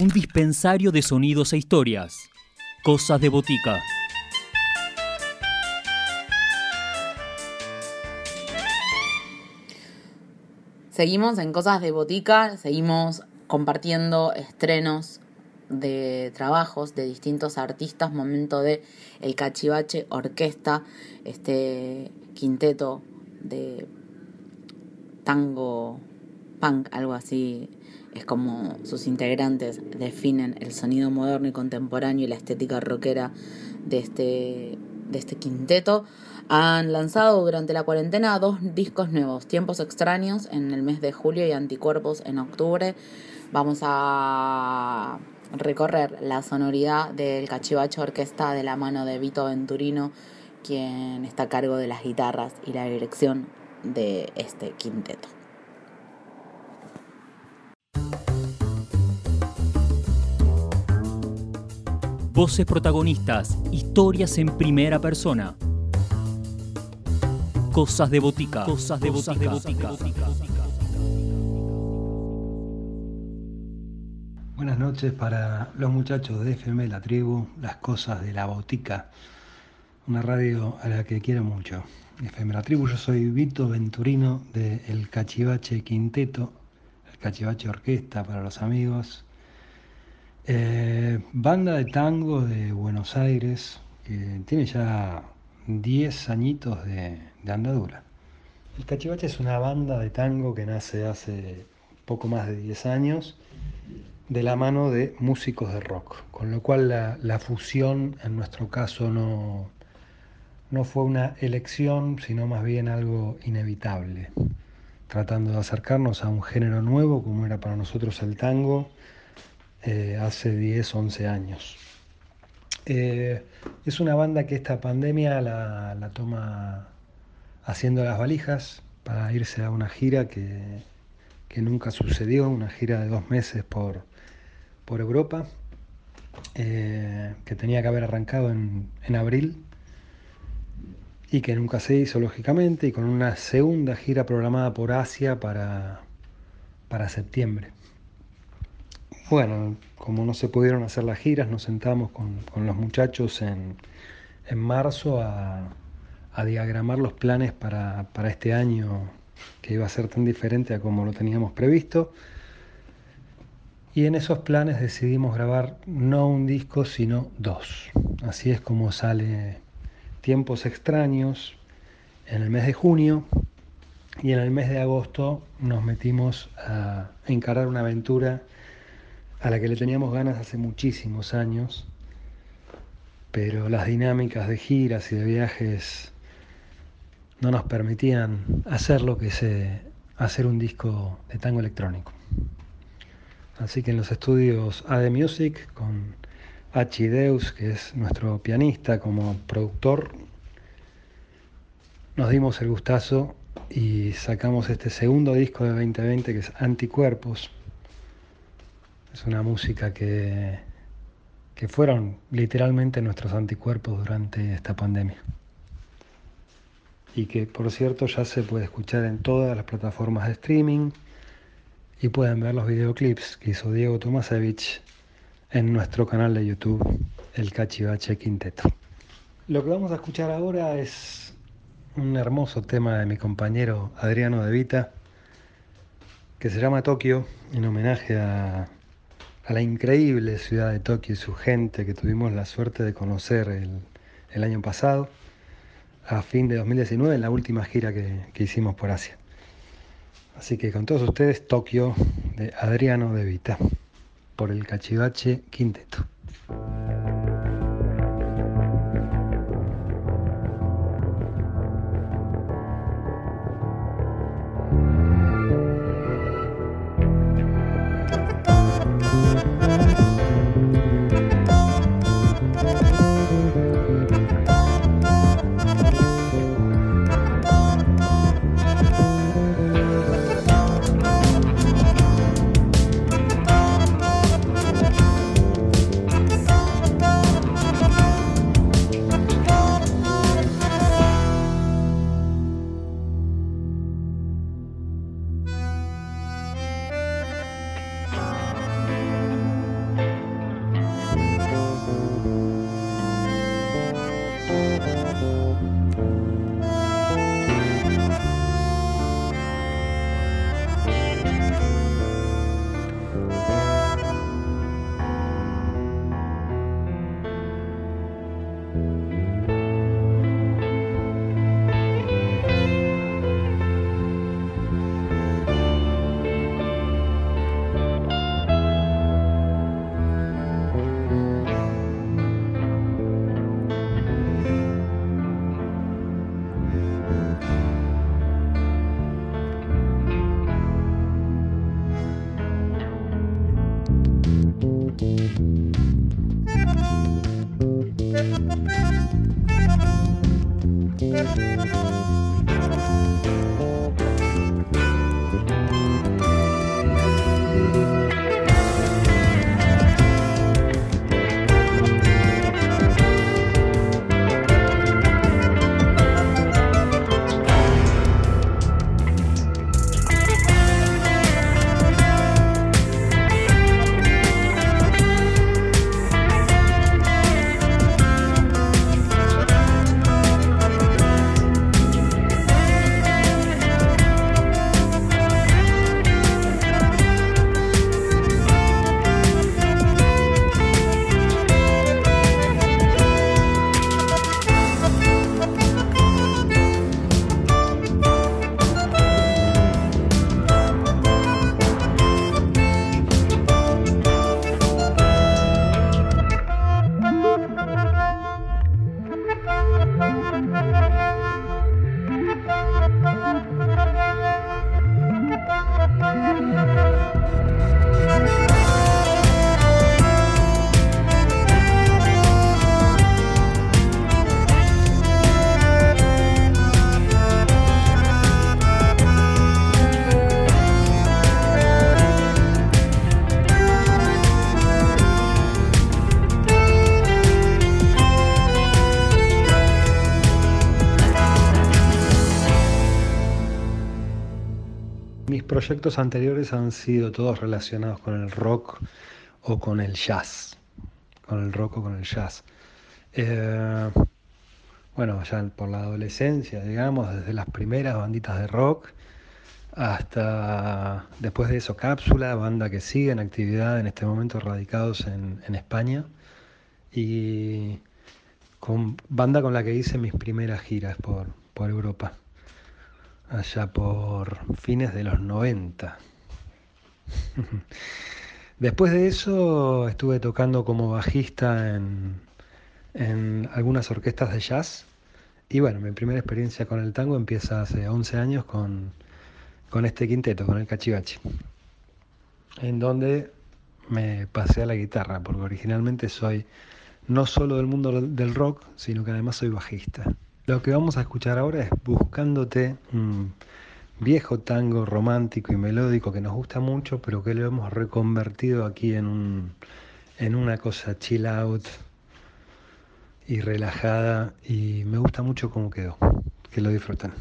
un dispensario de sonidos e historias. Cosas de botica. Seguimos en Cosas de Botica, seguimos compartiendo estrenos de trabajos de distintos artistas, momento de El Cachivache Orquesta, este quinteto de tango punk, algo así, es como sus integrantes definen el sonido moderno y contemporáneo y la estética rockera de este, de este quinteto. Han lanzado durante la cuarentena dos discos nuevos, Tiempos Extraños en el mes de julio y Anticuerpos en octubre. Vamos a recorrer la sonoridad del Cachivacho Orquesta de la mano de Vito Venturino, quien está a cargo de las guitarras y la dirección de este quinteto. Voces protagonistas, historias en primera persona. Cosas de botica. Cosas de botica. Buenas noches para los muchachos de FM La Tribu, las cosas de la botica. Una radio a la que quiero mucho. FM La Tribu, yo soy Vito Venturino de El Cachivache Quinteto, el Cachivache Orquesta para los amigos. Eh, banda de tango de Buenos Aires, que tiene ya 10 añitos de, andadura. El Cachivache es una banda de tango que nace hace poco más de 10 años de la mano de músicos de rock, con lo cual la, fusión en nuestro caso no, no fue una elección, sino más bien algo inevitable, tratando de acercarnos a un género nuevo como era para nosotros el tango eh, hace 10, 11 años. Eh, es una banda que esta pandemia la, toma haciendo las valijas para irse a una gira que, nunca sucedió, una gira de dos meses por, por Europa, eh, que tenía que haber arrancado en, en, abril y que nunca se hizo lógicamente, y con una segunda gira programada por Asia para, para septiembre. Bueno, como no se pudieron hacer las giras, nos sentamos con, los muchachos en, marzo a, diagramar los planes para, este año que iba a ser tan diferente a como lo teníamos previsto. Y en esos planes decidimos grabar no un disco, sino dos. Así es como sale Tiempos extraños en el mes de junio y en el mes de agosto nos metimos a encarar una aventura a la que le teníamos ganas hace muchísimos años, pero las dinámicas de giras y de viajes no nos permitían hacer lo que es hacer un disco de tango electrónico. Así que en los estudios AD Music, con Deus, que es nuestro pianista como productor, nos dimos el gustazo y sacamos este segundo disco de 2020 que es Anticuerpos es una música que, que fueron literalmente nuestros anticuerpos durante esta pandemia. Y que por cierto ya se puede escuchar en todas las plataformas de streaming y pueden ver los videoclips que hizo Diego Tomasevich en nuestro canal de YouTube, El Cachivache Quinteto. Lo que vamos a escuchar ahora es un hermoso tema de mi compañero Adriano De Vita, que se llama Tokio, en homenaje a a la increíble ciudad de Tokio y su gente que tuvimos la suerte de conocer el, año pasado, a fin de 2019, en la última gira que, que hicimos por Asia. Así que con todos ustedes, Tokio de Adriano De Vita, por el Cachivache Quinteto. Proyectos anteriores han sido todos relacionados con el rock o con el jazz. Con el rock o con el jazz. Eh, bueno, ya por la adolescencia, digamos, desde las primeras banditas de rock hasta después de eso Cápsula, banda que sigue en actividad en este momento radicados en, en España y con banda con la que hice mis primeras giras por, por Europa allá por fines de los 90. Después de eso estuve tocando como bajista en, algunas orquestas de jazz. Y bueno, mi primera experiencia con el tango empieza hace 11 años con, con este quinteto, con el cachivachi. En donde me pasé a la guitarra, porque originalmente soy no solo del mundo del rock, sino que además soy bajista. Lo que vamos a escuchar ahora es Buscándote, un viejo tango romántico y melódico que nos gusta mucho, pero que lo hemos reconvertido aquí en, en una cosa chill out y relajada y me gusta mucho cómo quedó. Que lo disfruten.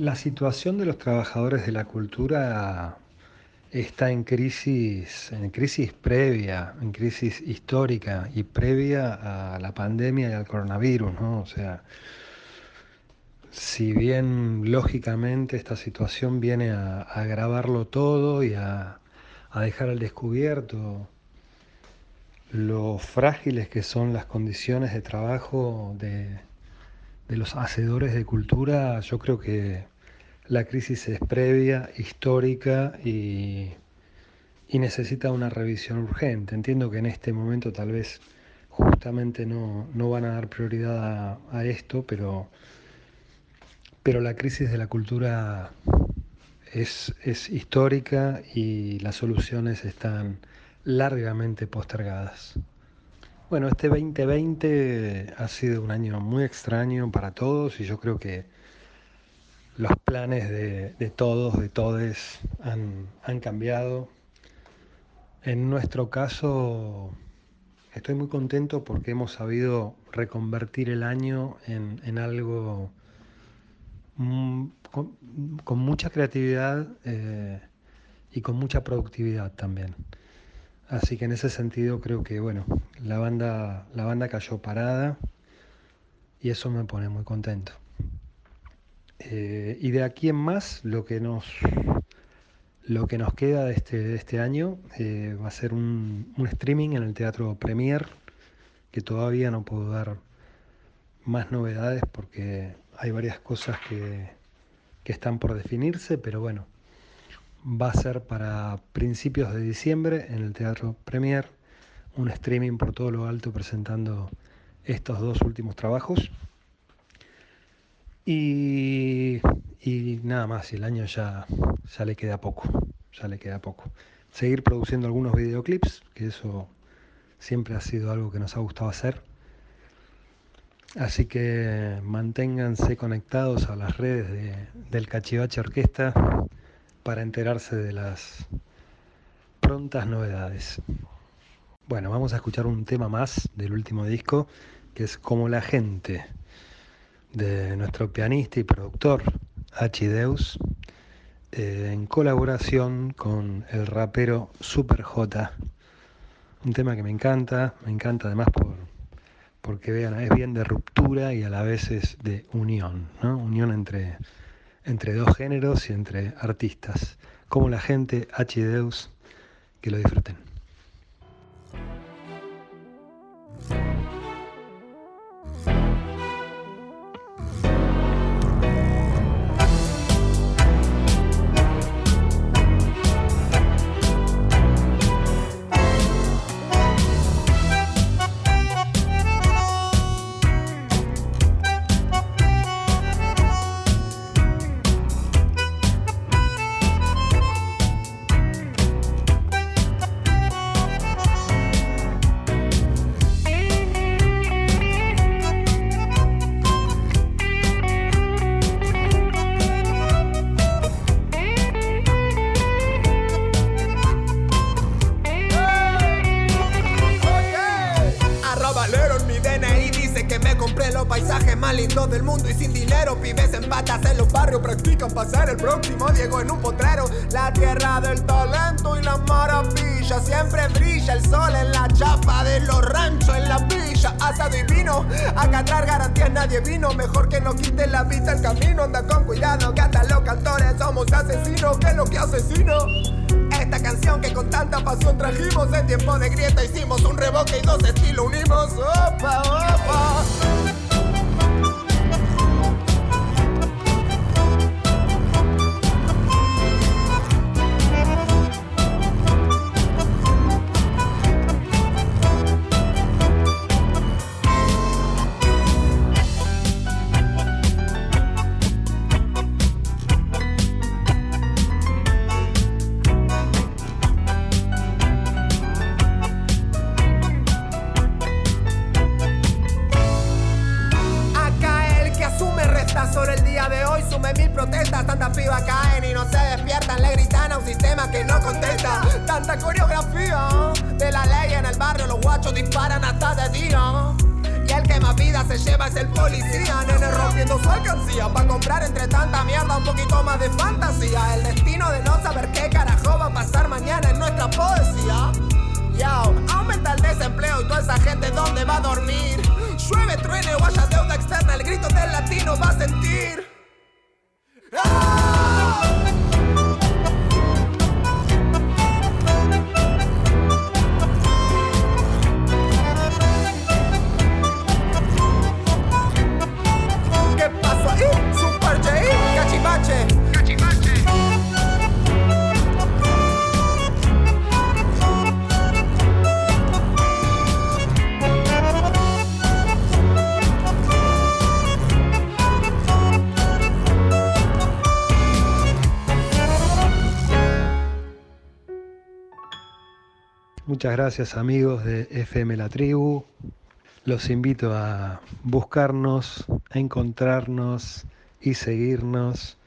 La situación de los trabajadores de la cultura está en crisis, en crisis previa, en crisis histórica y previa a la pandemia y al coronavirus, ¿no? O sea, si bien lógicamente esta situación viene a, agravarlo todo y a, dejar al descubierto lo frágiles que son las condiciones de trabajo de, de los hacedores de cultura, yo creo que la crisis es previa, histórica y, necesita una revisión urgente. Entiendo que en este momento tal vez justamente no, van a dar prioridad a, esto, pero, pero la crisis de la cultura es, es histórica y las soluciones están largamente postergadas. Bueno, este 2020 ha sido un año muy extraño para todos y yo creo que los planes de, todos, de todes, han, cambiado. En nuestro caso, estoy muy contento porque hemos sabido reconvertir el año en, algo mm, con, mucha creatividad eh, y con mucha productividad también. Así que en ese sentido creo que bueno, la banda, la banda cayó parada y eso me pone muy contento. Eh, y de aquí en más, lo que nos, lo que nos queda de este, este año eh, va a ser un, streaming en el Teatro Premier, que todavía no puedo dar más novedades porque hay varias cosas que, que están por definirse, pero bueno, va a ser para principios de diciembre en el Teatro Premier, un streaming por todo lo alto presentando estos dos últimos trabajos. Y, nada más, y el año ya, ya le queda poco, ya le queda poco. Seguir produciendo algunos videoclips, que eso siempre ha sido algo que nos ha gustado hacer. Así que manténganse conectados a las redes del Cachivache Orquesta para enterarse de las prontas novedades. Bueno, vamos a escuchar un tema más del último disco, que es Como la gente de nuestro pianista y productor H. eh, en colaboración con el rapero Super J. Un tema que me encanta, me encanta además por, porque vean, es bien de ruptura y a la vez es de unión, ¿no? unión entre, entre dos géneros y entre artistas, como la gente H. Deus, que lo disfruten. significan pasar el próximo Diego en un potrero. La tierra del talento y las maravillas. Siempre brilla el sol en la chapa de los ranchos, en la villa. hasta divino a catar garantías nadie vino. Mejor que no quiten la vista el camino. Anda con cuidado, que hasta los cantores somos asesinos. Que es lo que asesino? Esta canción que con tanta pasión trajimos en tiempo de grieta hicimos un reboque y dos estilos unimos. Opa, fachos disparan hasta de día. Y el que más vida se lleva es el policía. Nene rompiendo su alcancía. Pa' comprar entre tanta mierda un poquito más de fantasía. El destino de no saber qué carajo va a pasar mañana en nuestra poesía. Yo, aumenta el desempleo y toda esa gente dónde va a dormir. Llueve, truene o haya deuda externa, el grito del latino va a sentir. Muchas gracias amigos de FM La Tribu. Los invito a buscarnos, a encontrarnos y seguirnos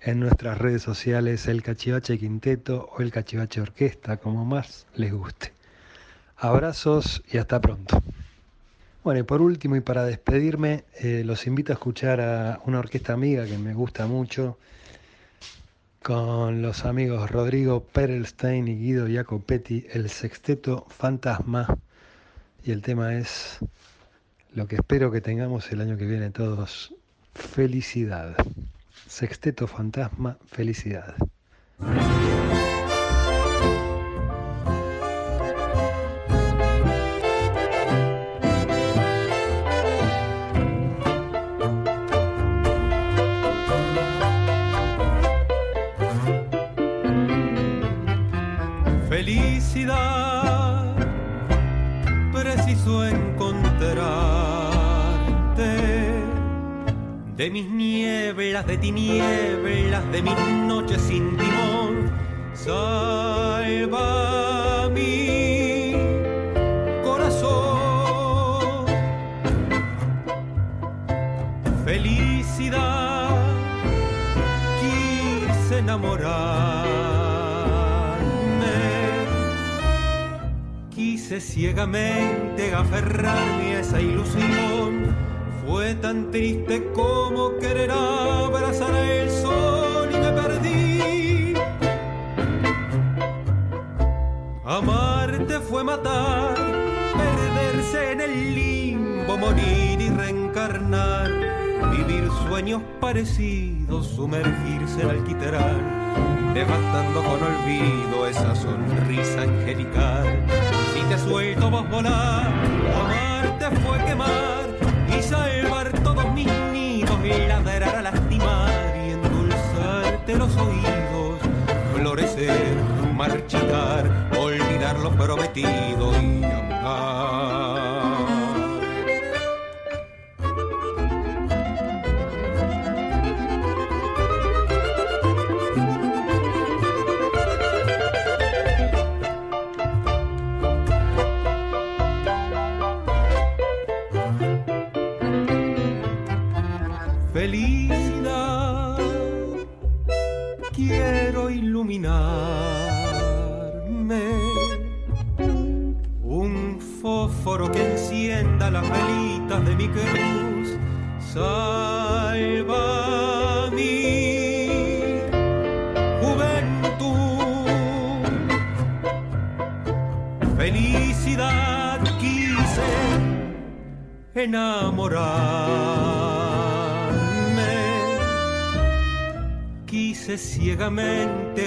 en nuestras redes sociales El Cachivache Quinteto o El Cachivache Orquesta, como más les guste. Abrazos y hasta pronto. Bueno, y por último y para despedirme, eh, los invito a escuchar a una orquesta amiga que me gusta mucho, con los amigos Rodrigo Perelstein y Guido Jacopetti, el sexteto Fantasma. Y el tema es lo que espero que tengamos el año que viene todos, felicidad. Sexteto Fantasma, felicidad. De mis nieblas, de tinieblas, de mis noches sin timón. Salva mi corazón. Felicidad, quise enamorar ciegamente aferrarme a esa ilusión. Fue tan triste como querer abrazar el sol y me perdí. Amarte fue matar, perderse en el limbo, morir y reencarnar, vivir sueños parecidos, sumergirse en alquitrán, devastando con olvido esa sonrisa angelical te suelto vos volar, amarte fue quemar ladrar a lastimar y endulzarte los oídos, florecer, marchitar, olvidar lo prometido y amar. feliz.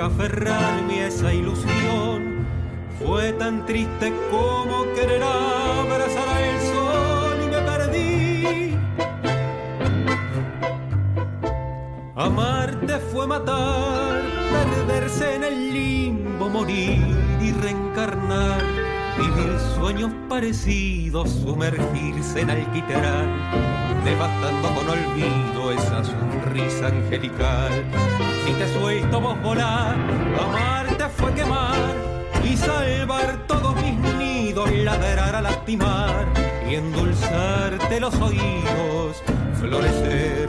Aferrarme a esa ilusión. Fue tan triste como querer abrazar al sol y me perdí. Amarte fue matar, perderse en el limbo, morir y reencarnar, vivir sueños parecidos, sumergirse en alquitrán devastando con olvido esa sonrisa angelical. Si te suelto vos volar, amarte fue quemar y salvar todos mis nidos, ladrar a lastimar y endulzarte los oídos, florecer,